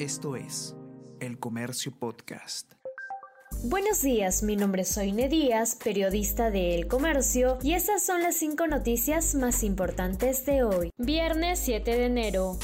Esto es El Comercio Podcast. Buenos días, mi nombre es Soine Díaz, periodista de El Comercio, y estas son las cinco noticias más importantes de hoy, viernes 7 de enero.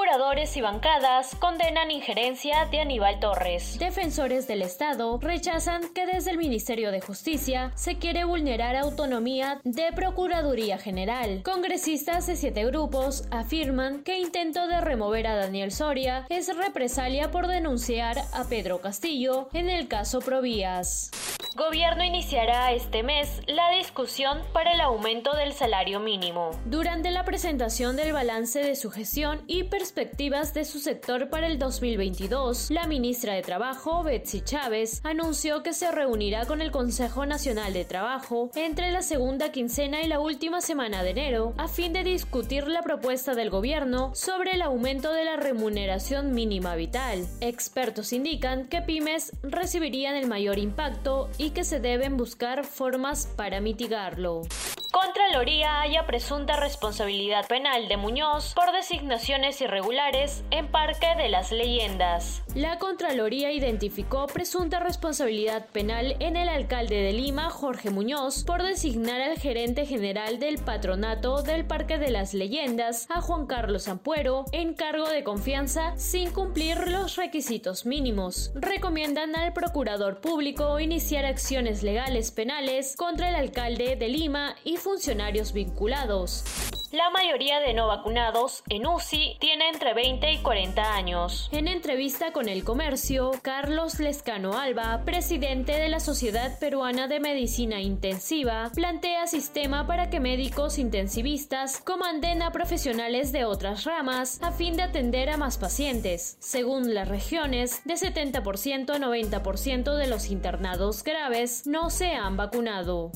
Procuradores y bancadas condenan injerencia de Aníbal Torres. Defensores del Estado rechazan que desde el Ministerio de Justicia se quiere vulnerar autonomía de Procuraduría General. Congresistas de siete grupos afirman que intento de remover a Daniel Soria es represalia por denunciar a Pedro Castillo en el caso Provías. Gobierno iniciará este mes la discusión para el aumento del salario mínimo. Durante la presentación del balance de su gestión y perspectivas de su sector para el 2022, la ministra de Trabajo, Betsy Chávez, anunció que se reunirá con el Consejo Nacional de Trabajo entre la segunda quincena y la última semana de enero a fin de discutir la propuesta del gobierno sobre el aumento de la remuneración mínima vital. Expertos indican que pymes recibirían el mayor impacto y que se deben buscar formas para mitigarlo. Contraloría haya presunta responsabilidad penal de Muñoz por designaciones irregulares en Parque de las Leyendas. La Contraloría identificó presunta responsabilidad penal en el alcalde de Lima, Jorge Muñoz, por designar al gerente general del patronato del Parque de las Leyendas, a Juan Carlos Ampuero, en cargo de confianza sin cumplir los requisitos mínimos. Recomiendan al procurador público iniciar acciones legales penales contra el alcalde de Lima y funcionarios vinculados. La mayoría de no vacunados en UCI tiene entre 20 y 40 años. En entrevista con El Comercio, Carlos Lescano Alba, presidente de la Sociedad Peruana de Medicina Intensiva, plantea sistema para que médicos intensivistas comanden a profesionales de otras ramas a fin de atender a más pacientes. Según las regiones, de 70% a 90% de los internados graves no se han vacunado.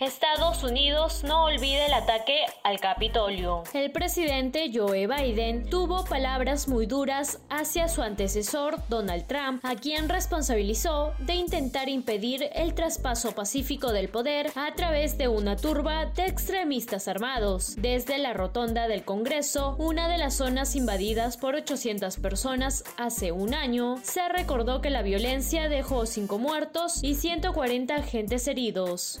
Estados Unidos no olvide el ataque al Capitolio. El presidente Joe Biden tuvo palabras muy duras hacia su antecesor Donald Trump, a quien responsabilizó de intentar impedir el traspaso pacífico del poder a través de una turba de extremistas armados. Desde la rotonda del Congreso, una de las zonas invadidas por 800 personas hace un año, se recordó que la violencia dejó 5 muertos y 140 agentes heridos.